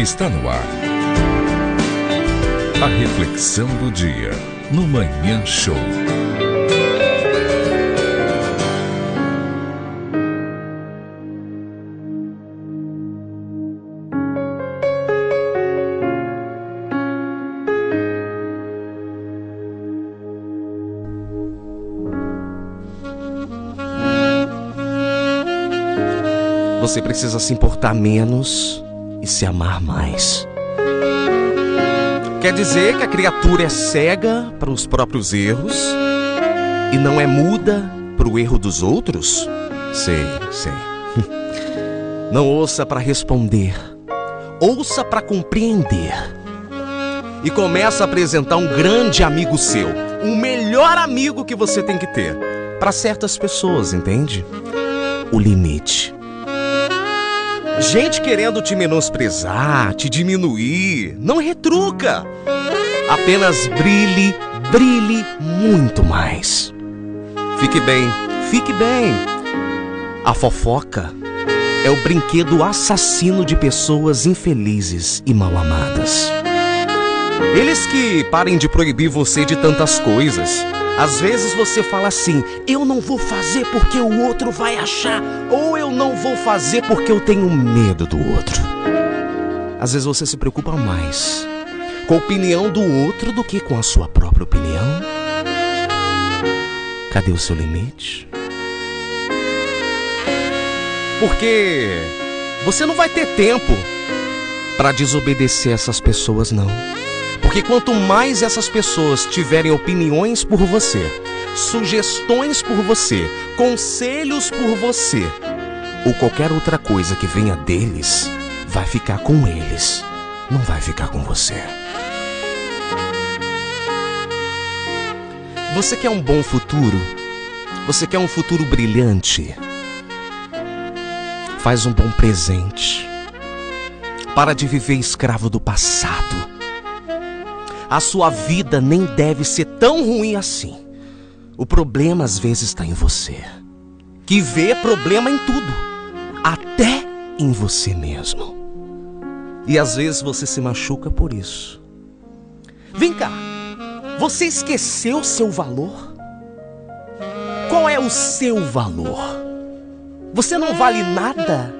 Está no ar. A reflexão do dia no Manhã Show. Você precisa se importar menos e se amar mais. Quer dizer que a criatura é cega para os próprios erros e não é muda para o erro dos outros? Sei, sei. Não ouça para responder, ouça para compreender. E começa a apresentar um grande amigo seu, o melhor amigo que você tem que ter para certas pessoas, entende? O limite. Gente querendo te menosprezar, te diminuir, não retruca. Apenas brilhe, brilhe muito mais. Fique bem, fique bem. A fofoca é o brinquedo assassino de pessoas infelizes e mal amadas. Eles que parem de proibir você de tantas coisas. Às vezes você fala assim: eu não vou fazer porque o outro vai achar, ou eu fazer porque eu tenho medo do outro. Às vezes você se preocupa mais com a opinião do outro do que com a sua própria opinião. Cadê o seu limite? Porque você não vai ter tempo para desobedecer essas pessoas, não. Porque quanto mais essas pessoas tiverem opiniões por você, sugestões por você, conselhos por você, ou qualquer outra coisa que venha deles, vai ficar com eles, não vai ficar com você. Você quer um bom futuro? Você quer um futuro brilhante? Faz um bom presente. Para de viver escravo do passado. A sua vida nem deve ser tão ruim assim. O problema às vezes está em você, que vê problema em tudo, até em você mesmo. E às vezes você se machuca por isso. Vem cá, você esqueceu seu valor? Qual é o seu valor? Você não vale nada?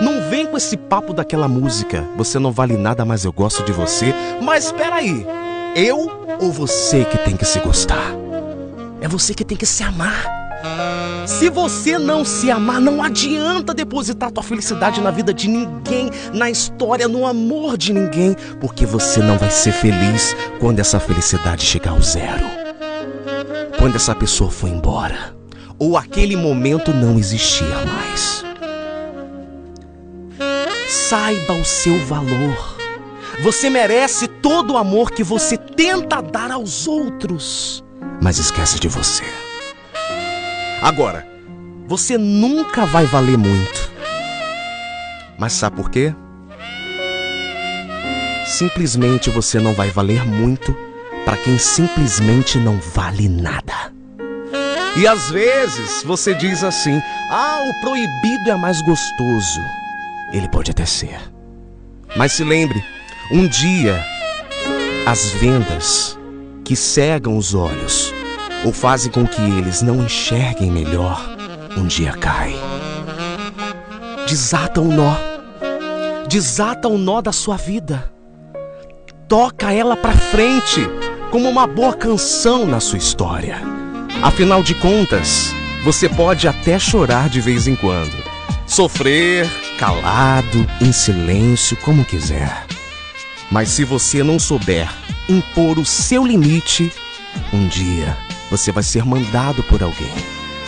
Não vem com esse papo daquela música. Você não vale nada, mas eu gosto de você. Mas espera aí. Eu ou você que tem que se gostar? É você que tem que se amar. Se você não se amar, não adianta depositar tua felicidade na vida de ninguém, na história, no amor de ninguém, porque você não vai ser feliz quando essa felicidade chegar ao zero. Quando essa pessoa for embora, ou aquele momento não existir mais. Saiba o seu valor. Você merece todo o amor que você tenta dar aos outros, mas esquece de você. Agora, você nunca vai valer muito. Mas sabe por quê? Simplesmente você não vai valer muito para quem simplesmente não vale nada. E às vezes você diz assim: ah, o proibido é mais gostoso. Ele pode até ser. Mas se lembre, um dia as vendas que cegam os olhos ou fazem com que eles não enxerguem melhor, um dia caem. Desata o nó. Desata o nó da sua vida. Toca ela para frente como uma boa canção na sua história. Afinal de contas, você pode até chorar de vez em quando, sofrer calado, em silêncio, como quiser. Mas se você não souber impor o seu limite, um dia você vai ser mandado por alguém.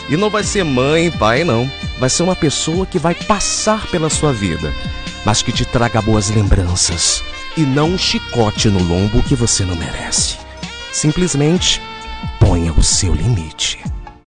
E não vai ser mãe, pai, não. Vai ser uma pessoa que vai passar pela sua vida, mas que te traga boas lembranças e não um chicote no lombo que você não merece. Simplesmente ponha o seu limite.